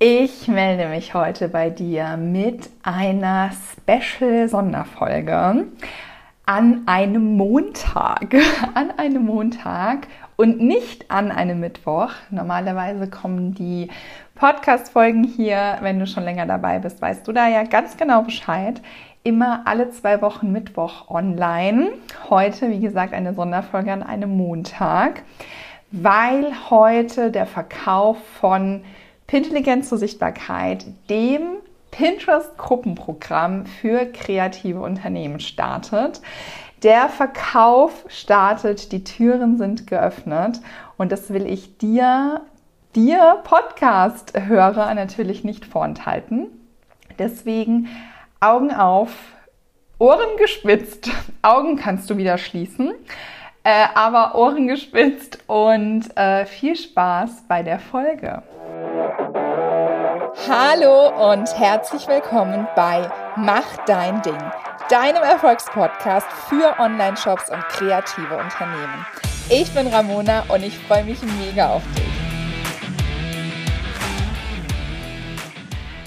Ich melde mich heute bei dir mit einer Special-Sonderfolge an einem Montag. An einem Montag und nicht an einem Mittwoch. Normalerweise kommen die Podcast-Folgen hier, wenn du schon länger dabei bist, weißt du da ja ganz genau Bescheid. Immer alle zwei Wochen Mittwoch online. Heute, wie gesagt, eine Sonderfolge an einem Montag, weil heute der Verkauf von Pintelligenz zur Sichtbarkeit, dem Pinterest-Gruppenprogramm für kreative Unternehmen startet. Der Verkauf startet, die Türen sind geöffnet und das will ich dir, dir Podcast-Hörer natürlich nicht vorenthalten. Deswegen Augen auf, Ohren gespitzt. Augen kannst du wieder schließen, äh, aber Ohren gespitzt und äh, viel Spaß bei der Folge. Hallo und herzlich willkommen bei Mach dein Ding, deinem Erfolgspodcast für Online-Shops und kreative Unternehmen. Ich bin Ramona und ich freue mich mega auf dich.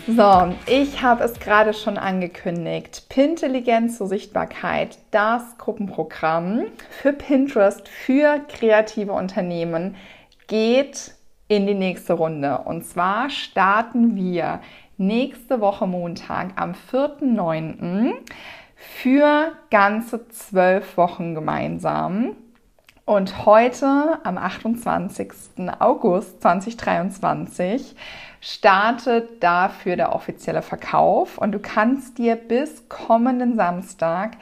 So, ich habe es gerade schon angekündigt. Pintelligenz zur Sichtbarkeit, das Gruppenprogramm für Pinterest für kreative Unternehmen geht in die nächste Runde. Und zwar starten wir nächste Woche Montag am 4.9. für ganze zwölf Wochen gemeinsam. Und heute, am 28. August 2023, startet dafür der offizielle Verkauf. Und du kannst dir bis kommenden Samstag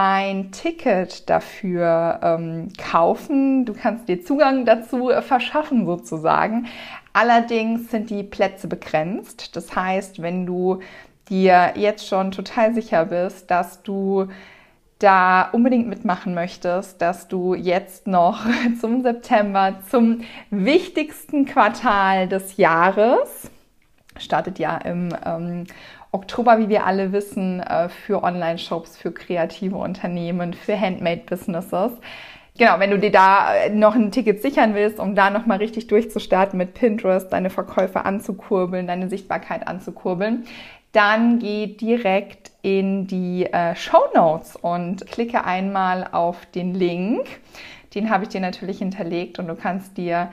ein Ticket dafür ähm, kaufen. Du kannst dir Zugang dazu äh, verschaffen sozusagen. Allerdings sind die Plätze begrenzt. Das heißt, wenn du dir jetzt schon total sicher bist, dass du da unbedingt mitmachen möchtest, dass du jetzt noch zum September, zum wichtigsten Quartal des Jahres, startet ja im ähm, Oktober, wie wir alle wissen, äh, für Online-Shops, für kreative Unternehmen, für Handmade-Businesses. Genau, wenn du dir da äh, noch ein Ticket sichern willst, um da nochmal richtig durchzustarten mit Pinterest, deine Verkäufe anzukurbeln, deine Sichtbarkeit anzukurbeln, dann geh direkt in die äh, Show Notes und klicke einmal auf den Link. Den habe ich dir natürlich hinterlegt und du kannst dir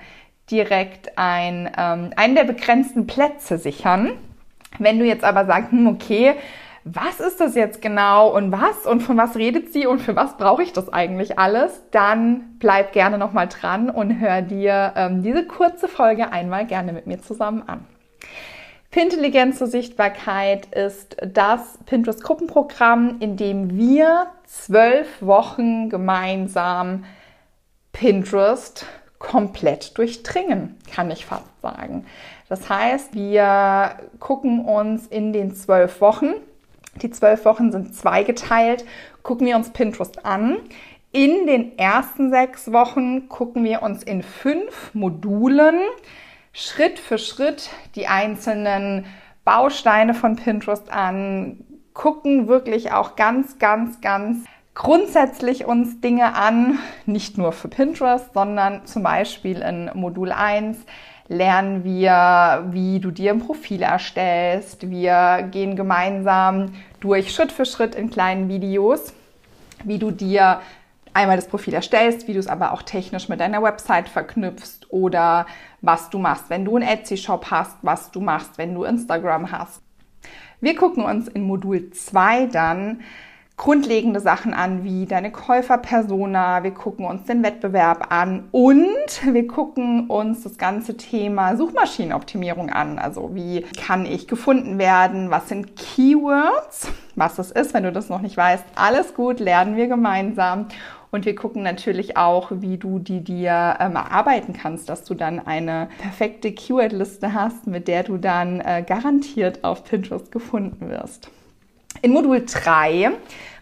direkt ein, ähm, einen der begrenzten Plätze sichern. Wenn du jetzt aber sagst, hm, okay, was ist das jetzt genau und was und von was redet sie und für was brauche ich das eigentlich alles, dann bleib gerne nochmal dran und hör dir ähm, diese kurze Folge einmal gerne mit mir zusammen an. Pintelligenz zur Sichtbarkeit ist das Pinterest-Gruppenprogramm, in dem wir zwölf Wochen gemeinsam Pinterest komplett durchdringen, kann ich fast sagen. Das heißt, wir gucken uns in den zwölf Wochen, die zwölf Wochen sind zweigeteilt, gucken wir uns Pinterest an. In den ersten sechs Wochen gucken wir uns in fünf Modulen Schritt für Schritt die einzelnen Bausteine von Pinterest an, gucken wirklich auch ganz, ganz, ganz grundsätzlich uns Dinge an, nicht nur für Pinterest, sondern zum Beispiel in Modul 1 lernen wir, wie du dir ein Profil erstellst. Wir gehen gemeinsam durch Schritt für Schritt in kleinen Videos, wie du dir einmal das Profil erstellst, wie du es aber auch technisch mit deiner Website verknüpfst oder was du machst, wenn du einen Etsy-Shop hast, was du machst, wenn du Instagram hast. Wir gucken uns in Modul 2 dann grundlegende Sachen an, wie deine Käuferpersona. Wir gucken uns den Wettbewerb an und wir gucken uns das ganze Thema Suchmaschinenoptimierung an. Also wie kann ich gefunden werden? Was sind Keywords? Was das ist, wenn du das noch nicht weißt. Alles gut, lernen wir gemeinsam. Und wir gucken natürlich auch, wie du die dir ähm, erarbeiten kannst, dass du dann eine perfekte Keyword-Liste hast, mit der du dann äh, garantiert auf Pinterest gefunden wirst. In Modul 3,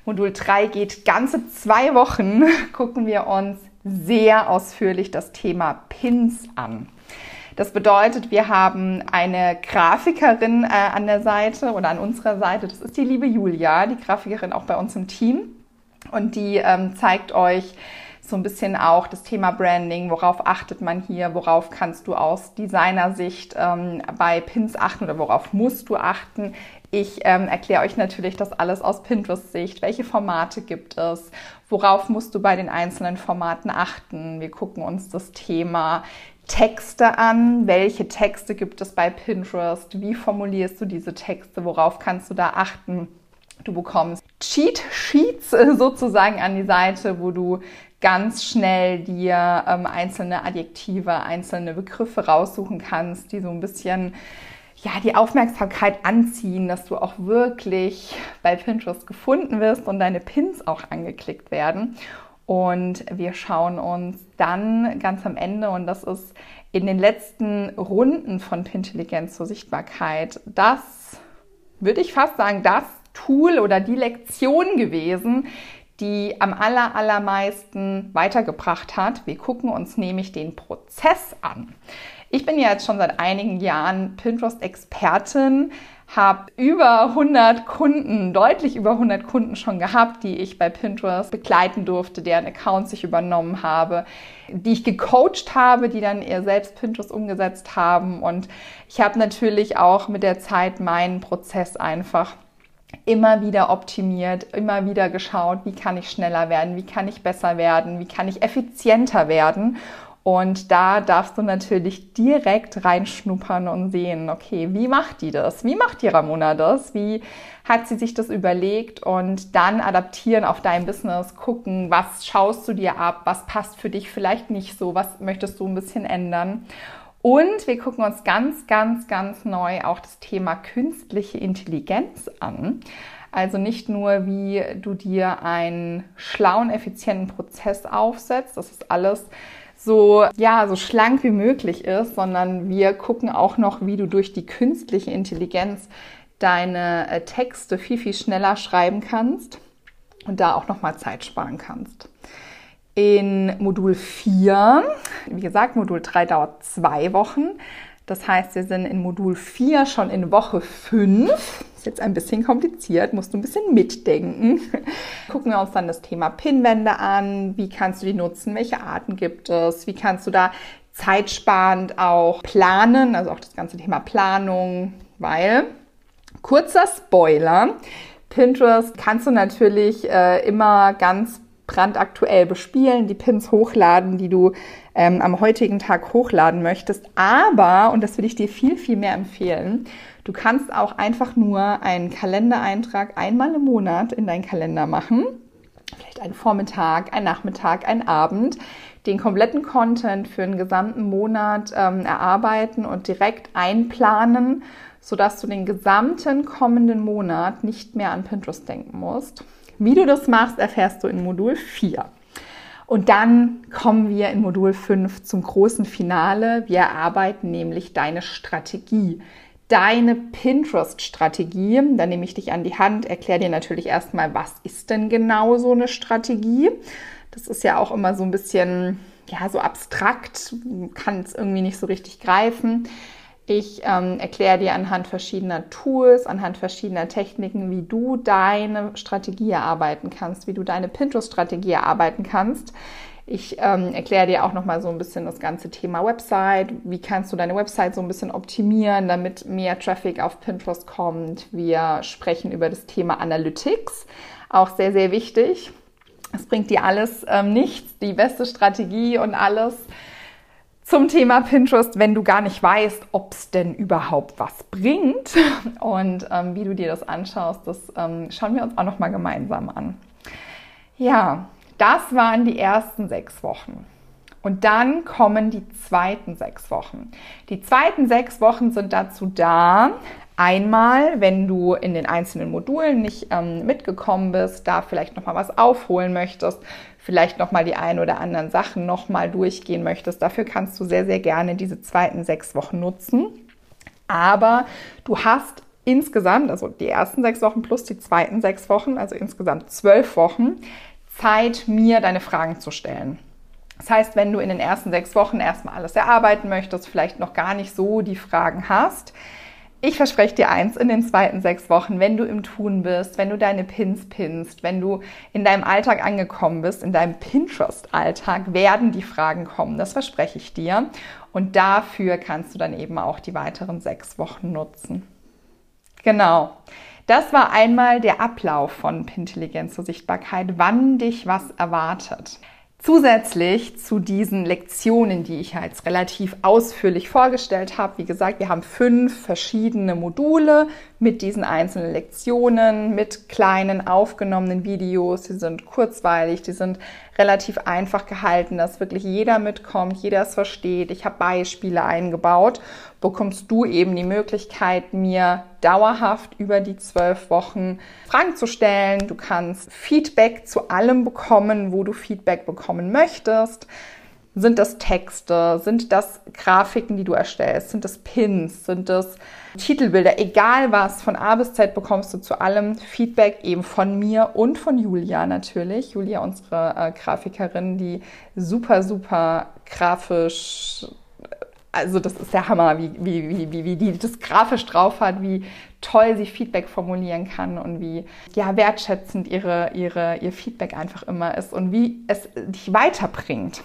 Modul 3 geht ganze zwei Wochen, gucken wir uns sehr ausführlich das Thema Pins an. Das bedeutet, wir haben eine Grafikerin äh, an der Seite oder an unserer Seite. Das ist die liebe Julia, die Grafikerin auch bei uns im Team. Und die ähm, zeigt euch so ein bisschen auch das Thema Branding, worauf achtet man hier, worauf kannst du aus Designersicht ähm, bei Pins achten oder worauf musst du achten. Ich ähm, erkläre euch natürlich das alles aus Pinterest-Sicht. Welche Formate gibt es? Worauf musst du bei den einzelnen Formaten achten? Wir gucken uns das Thema Texte an. Welche Texte gibt es bei Pinterest? Wie formulierst du diese Texte? Worauf kannst du da achten? Du bekommst Cheat Sheets sozusagen an die Seite, wo du ganz schnell dir ähm, einzelne Adjektive, einzelne Begriffe raussuchen kannst, die so ein bisschen ja, die Aufmerksamkeit anziehen, dass du auch wirklich bei Pinterest gefunden wirst und deine Pins auch angeklickt werden. Und wir schauen uns dann ganz am Ende, und das ist in den letzten Runden von Pintelligenz zur Sichtbarkeit, das würde ich fast sagen, das Tool oder die Lektion gewesen, die am aller, allermeisten weitergebracht hat. Wir gucken uns nämlich den Prozess an. Ich bin ja jetzt schon seit einigen Jahren Pinterest-Expertin, habe über 100 Kunden, deutlich über 100 Kunden schon gehabt, die ich bei Pinterest begleiten durfte, deren Accounts ich übernommen habe, die ich gecoacht habe, die dann eher selbst Pinterest umgesetzt haben. Und ich habe natürlich auch mit der Zeit meinen Prozess einfach immer wieder optimiert, immer wieder geschaut, wie kann ich schneller werden, wie kann ich besser werden, wie kann ich effizienter werden. Und da darfst du natürlich direkt reinschnuppern und sehen, okay, wie macht die das? Wie macht die Ramona das? Wie hat sie sich das überlegt? Und dann adaptieren auf dein Business, gucken, was schaust du dir ab? Was passt für dich vielleicht nicht so? Was möchtest du ein bisschen ändern? Und wir gucken uns ganz, ganz, ganz neu auch das Thema künstliche Intelligenz an. Also nicht nur, wie du dir einen schlauen, effizienten Prozess aufsetzt, das ist alles so, ja, so schlank wie möglich ist, sondern wir gucken auch noch, wie du durch die künstliche Intelligenz deine äh, Texte viel, viel schneller schreiben kannst und da auch nochmal Zeit sparen kannst. In Modul 4, wie gesagt, Modul 3 dauert zwei Wochen. Das heißt, wir sind in Modul 4 schon in Woche 5. Ist jetzt ein bisschen kompliziert, musst du ein bisschen mitdenken. Gucken wir uns dann das Thema Pinwände an. Wie kannst du die nutzen? Welche Arten gibt es? Wie kannst du da zeitsparend auch planen? Also auch das ganze Thema Planung, weil kurzer Spoiler. Pinterest kannst du natürlich äh, immer ganz brandaktuell bespielen, die Pins hochladen, die du ähm, am heutigen Tag hochladen möchtest. Aber, und das würde ich dir viel, viel mehr empfehlen, du kannst auch einfach nur einen Kalendereintrag einmal im Monat in deinen Kalender machen. Vielleicht einen Vormittag, einen Nachmittag, einen Abend, den kompletten Content für einen gesamten Monat ähm, erarbeiten und direkt einplanen, sodass du den gesamten kommenden Monat nicht mehr an Pinterest denken musst. Wie du das machst, erfährst du in Modul 4. Und dann kommen wir in Modul 5 zum großen Finale. Wir erarbeiten nämlich deine Strategie, deine Pinterest-Strategie. Da nehme ich dich an die Hand, erkläre dir natürlich erstmal, was ist denn genau so eine Strategie. Das ist ja auch immer so ein bisschen, ja, so abstrakt, kann es irgendwie nicht so richtig greifen. Ich ähm, erkläre dir anhand verschiedener Tools, anhand verschiedener Techniken, wie du deine Strategie erarbeiten kannst, wie du deine Pinterest-Strategie erarbeiten kannst. Ich ähm, erkläre dir auch nochmal so ein bisschen das ganze Thema Website. Wie kannst du deine Website so ein bisschen optimieren, damit mehr Traffic auf Pinterest kommt? Wir sprechen über das Thema Analytics, auch sehr, sehr wichtig. Es bringt dir alles ähm, nichts, die beste Strategie und alles zum Thema Pinterest, wenn du gar nicht weißt, ob es denn überhaupt was bringt und ähm, wie du dir das anschaust, das ähm, schauen wir uns auch noch mal gemeinsam an. Ja, das waren die ersten sechs Wochen. Und dann kommen die zweiten sechs Wochen. Die zweiten sechs Wochen sind dazu da, einmal, wenn du in den einzelnen Modulen nicht ähm, mitgekommen bist, da vielleicht noch mal was aufholen möchtest, vielleicht noch mal die ein oder anderen Sachen noch mal durchgehen möchtest. Dafür kannst du sehr, sehr gerne diese zweiten sechs Wochen nutzen. Aber du hast insgesamt, also die ersten sechs Wochen plus die zweiten sechs Wochen, also insgesamt zwölf Wochen, Zeit, mir deine Fragen zu stellen. Das heißt, wenn du in den ersten sechs Wochen erstmal alles erarbeiten möchtest, vielleicht noch gar nicht so die Fragen hast, ich verspreche dir eins, in den zweiten sechs Wochen, wenn du im Tun bist, wenn du deine Pins pinst, wenn du in deinem Alltag angekommen bist, in deinem Pinterest-Alltag, werden die Fragen kommen. Das verspreche ich dir. Und dafür kannst du dann eben auch die weiteren sechs Wochen nutzen. Genau. Das war einmal der Ablauf von Pintelligenz zur Sichtbarkeit, wann dich was erwartet. Zusätzlich zu diesen Lektionen, die ich jetzt relativ ausführlich vorgestellt habe, wie gesagt, wir haben fünf verschiedene Module mit diesen einzelnen Lektionen, mit kleinen aufgenommenen Videos. Die sind kurzweilig, die sind relativ einfach gehalten, dass wirklich jeder mitkommt, jeder es versteht. Ich habe Beispiele eingebaut. Bekommst du eben die Möglichkeit, mir dauerhaft über die zwölf Wochen Fragen zu stellen. Du kannst Feedback zu allem bekommen, wo du Feedback bekommen möchtest. Sind das Texte? Sind das Grafiken, die du erstellst? Sind das Pins? Sind das Titelbilder? Egal was, von A bis Z bekommst du zu allem Feedback eben von mir und von Julia natürlich. Julia, unsere äh, Grafikerin, die super, super grafisch also das ist der Hammer, wie, wie, wie, wie, wie die das grafisch drauf hat, wie toll sie Feedback formulieren kann und wie ja, wertschätzend ihre, ihre, ihr Feedback einfach immer ist und wie es dich weiterbringt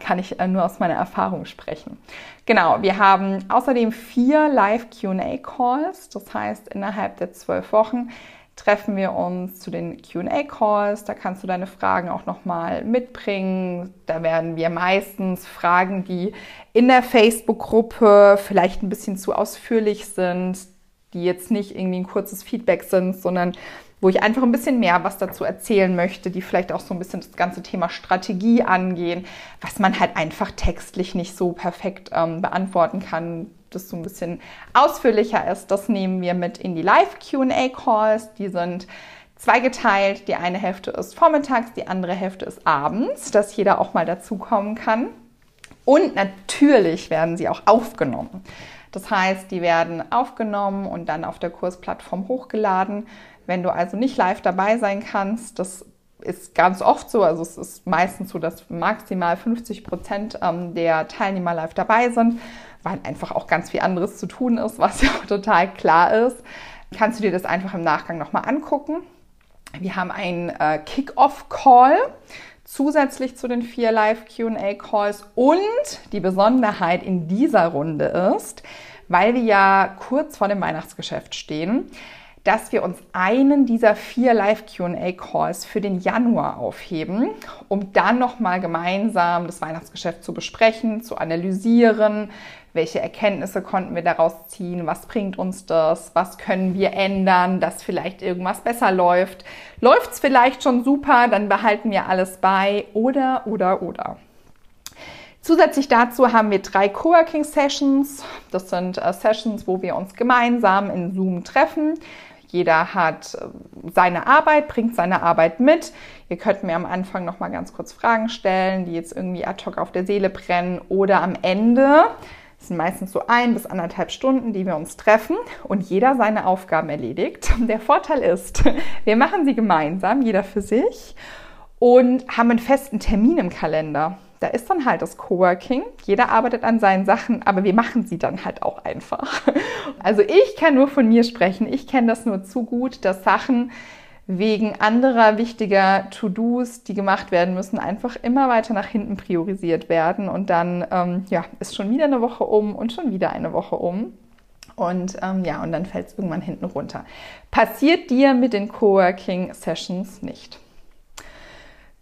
kann ich äh, nur aus meiner Erfahrung sprechen. Genau, wir haben außerdem vier Live-QA-Calls. Das heißt, innerhalb der zwölf Wochen treffen wir uns zu den QA-Calls. Da kannst du deine Fragen auch nochmal mitbringen. Da werden wir meistens Fragen, die in der Facebook-Gruppe vielleicht ein bisschen zu ausführlich sind, die jetzt nicht irgendwie ein kurzes Feedback sind, sondern wo ich einfach ein bisschen mehr was dazu erzählen möchte, die vielleicht auch so ein bisschen das ganze Thema Strategie angehen, was man halt einfach textlich nicht so perfekt ähm, beantworten kann, das so ein bisschen ausführlicher ist. Das nehmen wir mit in die Live-QA-Calls. Die sind zweigeteilt. Die eine Hälfte ist vormittags, die andere Hälfte ist abends, dass jeder auch mal dazukommen kann. Und natürlich werden sie auch aufgenommen. Das heißt, die werden aufgenommen und dann auf der Kursplattform hochgeladen. Wenn du also nicht live dabei sein kannst, das ist ganz oft so, also es ist meistens so, dass maximal 50 Prozent ähm, der Teilnehmer live dabei sind, weil einfach auch ganz viel anderes zu tun ist, was ja auch total klar ist. Kannst du dir das einfach im Nachgang nochmal angucken. Wir haben einen äh, Kick-Off-Call zusätzlich zu den vier Live-QA-Calls und die Besonderheit in dieser Runde ist, weil wir ja kurz vor dem Weihnachtsgeschäft stehen, dass wir uns einen dieser vier Live-QA-Calls für den Januar aufheben, um dann nochmal gemeinsam das Weihnachtsgeschäft zu besprechen, zu analysieren, welche Erkenntnisse konnten wir daraus ziehen, was bringt uns das, was können wir ändern, dass vielleicht irgendwas besser läuft. Läuft es vielleicht schon super, dann behalten wir alles bei oder, oder, oder. Zusätzlich dazu haben wir drei Coworking Sessions. Das sind äh, Sessions, wo wir uns gemeinsam in Zoom treffen. Jeder hat äh, seine Arbeit, bringt seine Arbeit mit. Ihr könnt mir am Anfang noch mal ganz kurz Fragen stellen, die jetzt irgendwie ad hoc auf der Seele brennen oder am Ende. Das sind meistens so ein bis anderthalb Stunden, die wir uns treffen und jeder seine Aufgaben erledigt. Der Vorteil ist, wir machen sie gemeinsam, jeder für sich und haben einen festen Termin im Kalender da ist dann halt das Coworking. Jeder arbeitet an seinen Sachen, aber wir machen sie dann halt auch einfach. Also ich kann nur von mir sprechen. Ich kenne das nur zu gut, dass Sachen wegen anderer wichtiger To-Dos, die gemacht werden müssen, einfach immer weiter nach hinten priorisiert werden. Und dann ähm, ja, ist schon wieder eine Woche um und schon wieder eine Woche um. Und ähm, ja, und dann fällt es irgendwann hinten runter. Passiert dir mit den Coworking Sessions nicht.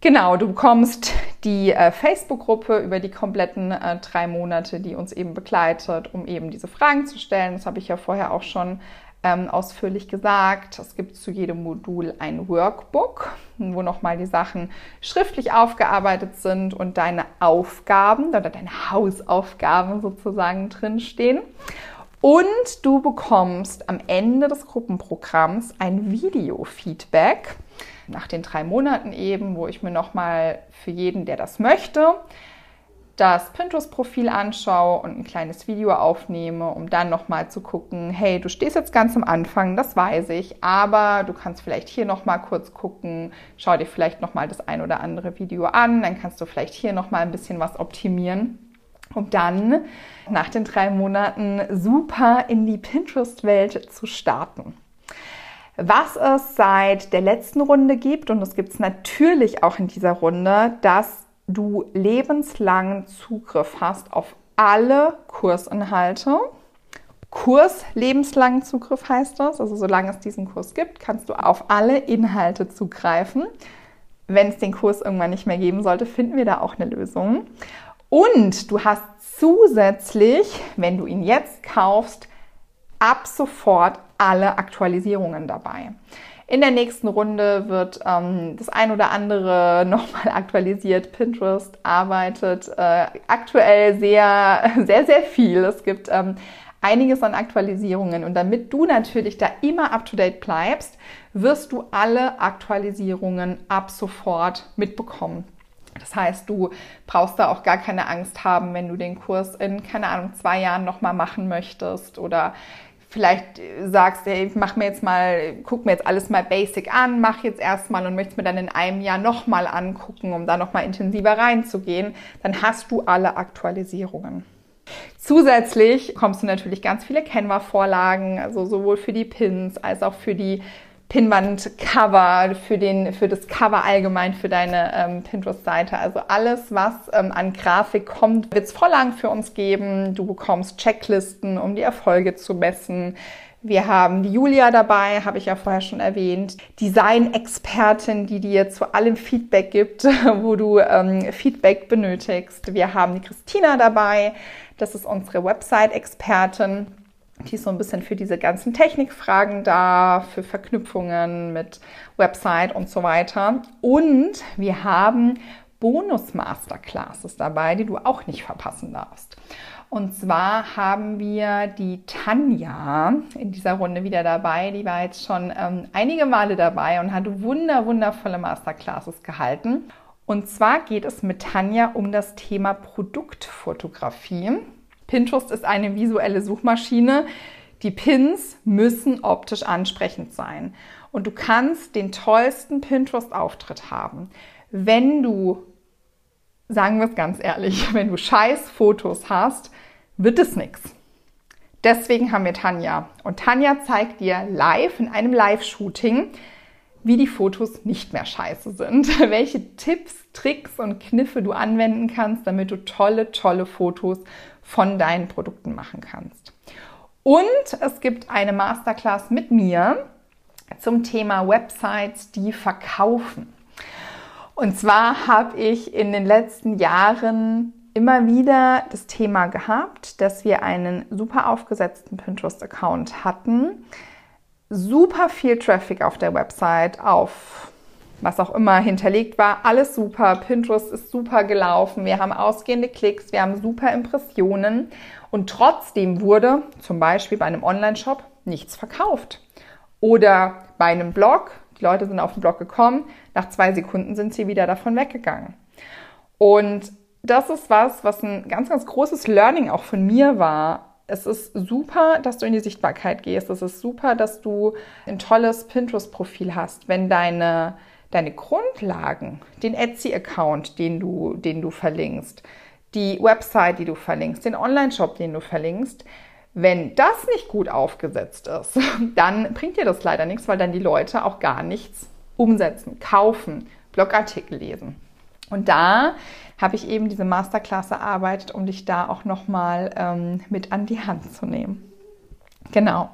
Genau, du bekommst die äh, Facebook-Gruppe über die kompletten äh, drei Monate, die uns eben begleitet, um eben diese Fragen zu stellen. Das habe ich ja vorher auch schon ähm, ausführlich gesagt. Es gibt zu jedem Modul ein Workbook, wo nochmal die Sachen schriftlich aufgearbeitet sind und deine Aufgaben oder deine Hausaufgaben sozusagen drinstehen. Und du bekommst am Ende des Gruppenprogramms ein Video-Feedback nach den drei Monaten eben, wo ich mir nochmal für jeden, der das möchte, das Pinterest-Profil anschaue und ein kleines Video aufnehme, um dann nochmal zu gucken, hey, du stehst jetzt ganz am Anfang, das weiß ich, aber du kannst vielleicht hier nochmal kurz gucken, schau dir vielleicht nochmal das ein oder andere Video an, dann kannst du vielleicht hier nochmal ein bisschen was optimieren. um dann nach den drei Monaten super in die Pinterest-Welt zu starten. Was es seit der letzten Runde gibt, und das gibt es natürlich auch in dieser Runde, dass du lebenslangen Zugriff hast auf alle Kursinhalte. Kurs lebenslangen Zugriff heißt das. Also solange es diesen Kurs gibt, kannst du auf alle Inhalte zugreifen. Wenn es den Kurs irgendwann nicht mehr geben sollte, finden wir da auch eine Lösung. Und du hast zusätzlich, wenn du ihn jetzt kaufst, ab sofort alle Aktualisierungen dabei. In der nächsten Runde wird ähm, das ein oder andere nochmal aktualisiert. Pinterest arbeitet äh, aktuell sehr, sehr, sehr viel. Es gibt ähm, einiges an Aktualisierungen und damit du natürlich da immer up-to-date bleibst, wirst du alle Aktualisierungen ab sofort mitbekommen. Das heißt, du brauchst da auch gar keine Angst haben, wenn du den Kurs in, keine Ahnung, zwei Jahren nochmal machen möchtest oder vielleicht sagst, hey, mach mir jetzt mal, guck mir jetzt alles mal basic an, mach jetzt erstmal und möchtest mir dann in einem Jahr nochmal angucken, um da nochmal intensiver reinzugehen, dann hast du alle Aktualisierungen. Zusätzlich kommst du natürlich ganz viele Canva-Vorlagen, also sowohl für die Pins als auch für die Pinwand-Cover, für, für das Cover allgemein für deine ähm, Pinterest-Seite. Also alles, was ähm, an Grafik kommt, wird es Vorlagen für uns geben. Du bekommst Checklisten, um die Erfolge zu messen. Wir haben die Julia dabei, habe ich ja vorher schon erwähnt, Design-Expertin, die dir zu allem Feedback gibt, wo du ähm, Feedback benötigst. Wir haben die Christina dabei, das ist unsere Website-Expertin die ist so ein bisschen für diese ganzen Technikfragen da, für Verknüpfungen mit Website und so weiter. Und wir haben Bonus-Masterclasses dabei, die du auch nicht verpassen darfst. Und zwar haben wir die Tanja in dieser Runde wieder dabei. Die war jetzt schon ähm, einige Male dabei und hat wunder, wundervolle Masterclasses gehalten. Und zwar geht es mit Tanja um das Thema Produktfotografie. Pinterest ist eine visuelle Suchmaschine. Die Pins müssen optisch ansprechend sein. Und du kannst den tollsten Pinterest-Auftritt haben. Wenn du, sagen wir es ganz ehrlich, wenn du scheiß Fotos hast, wird es nichts. Deswegen haben wir Tanja. Und Tanja zeigt dir live in einem Live-Shooting, wie die Fotos nicht mehr scheiße sind, welche Tipps, Tricks und Kniffe du anwenden kannst, damit du tolle, tolle Fotos von deinen Produkten machen kannst. Und es gibt eine Masterclass mit mir zum Thema Websites, die verkaufen. Und zwar habe ich in den letzten Jahren immer wieder das Thema gehabt, dass wir einen super aufgesetzten Pinterest-Account hatten, super viel Traffic auf der Website, auf was auch immer hinterlegt war, alles super. Pinterest ist super gelaufen. Wir haben ausgehende Klicks, wir haben super Impressionen und trotzdem wurde zum Beispiel bei einem Online-Shop nichts verkauft. Oder bei einem Blog, die Leute sind auf den Blog gekommen, nach zwei Sekunden sind sie wieder davon weggegangen. Und das ist was, was ein ganz, ganz großes Learning auch von mir war, es ist super, dass du in die Sichtbarkeit gehst. Es ist super, dass du ein tolles Pinterest-Profil hast. Wenn deine deine Grundlagen, den Etsy-Account, den du, den du verlinkst, die Website, die du verlinkst, den Online-Shop, den du verlinkst, wenn das nicht gut aufgesetzt ist, dann bringt dir das leider nichts, weil dann die Leute auch gar nichts umsetzen, kaufen, Blogartikel lesen. Und da habe ich eben diese Masterclass erarbeitet, um dich da auch nochmal ähm, mit an die Hand zu nehmen. Genau.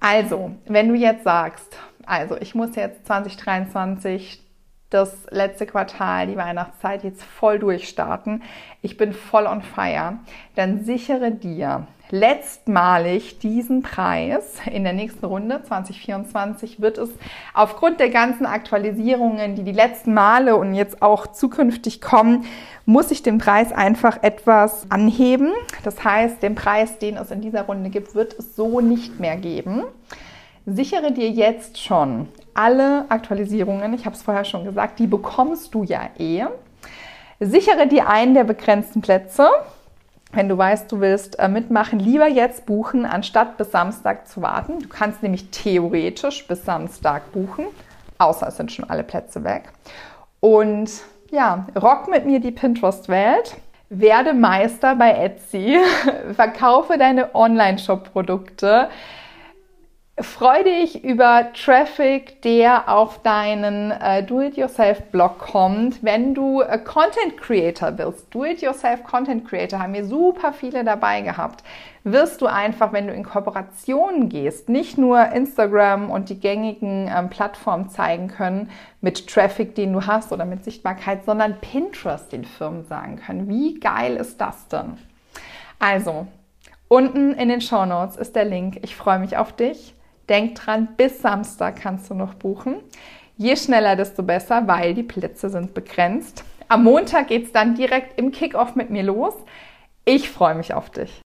Also, wenn du jetzt sagst, also ich muss jetzt 2023 das letzte Quartal, die Weihnachtszeit jetzt voll durchstarten. Ich bin voll on fire. Dann sichere dir letztmalig diesen Preis. In der nächsten Runde 2024 wird es aufgrund der ganzen Aktualisierungen, die die letzten Male und jetzt auch zukünftig kommen, muss ich den Preis einfach etwas anheben. Das heißt, den Preis, den es in dieser Runde gibt, wird es so nicht mehr geben. Sichere dir jetzt schon alle Aktualisierungen, ich habe es vorher schon gesagt, die bekommst du ja eh. Sichere dir einen der begrenzten Plätze. Wenn du weißt, du willst äh, mitmachen, lieber jetzt buchen, anstatt bis Samstag zu warten. Du kannst nämlich theoretisch bis Samstag buchen, außer es sind schon alle Plätze weg. Und ja, rock mit mir die Pinterest-Welt. werde Meister bei Etsy, verkaufe deine Online-Shop-Produkte, Freu dich über Traffic, der auf deinen äh, Do-it-yourself-Blog kommt, wenn du äh, Content Creator bist. Do-it-yourself Content Creator haben wir super viele dabei gehabt. Wirst du einfach, wenn du in Kooperationen gehst, nicht nur Instagram und die gängigen ähm, Plattformen zeigen können mit Traffic, den du hast oder mit Sichtbarkeit, sondern Pinterest den Firmen sagen können. Wie geil ist das denn? Also, unten in den Show Notes ist der Link. Ich freue mich auf dich. Denk dran, bis Samstag kannst du noch buchen. Je schneller, desto besser, weil die Plätze sind begrenzt. Am Montag geht es dann direkt im Kickoff mit mir los. Ich freue mich auf dich.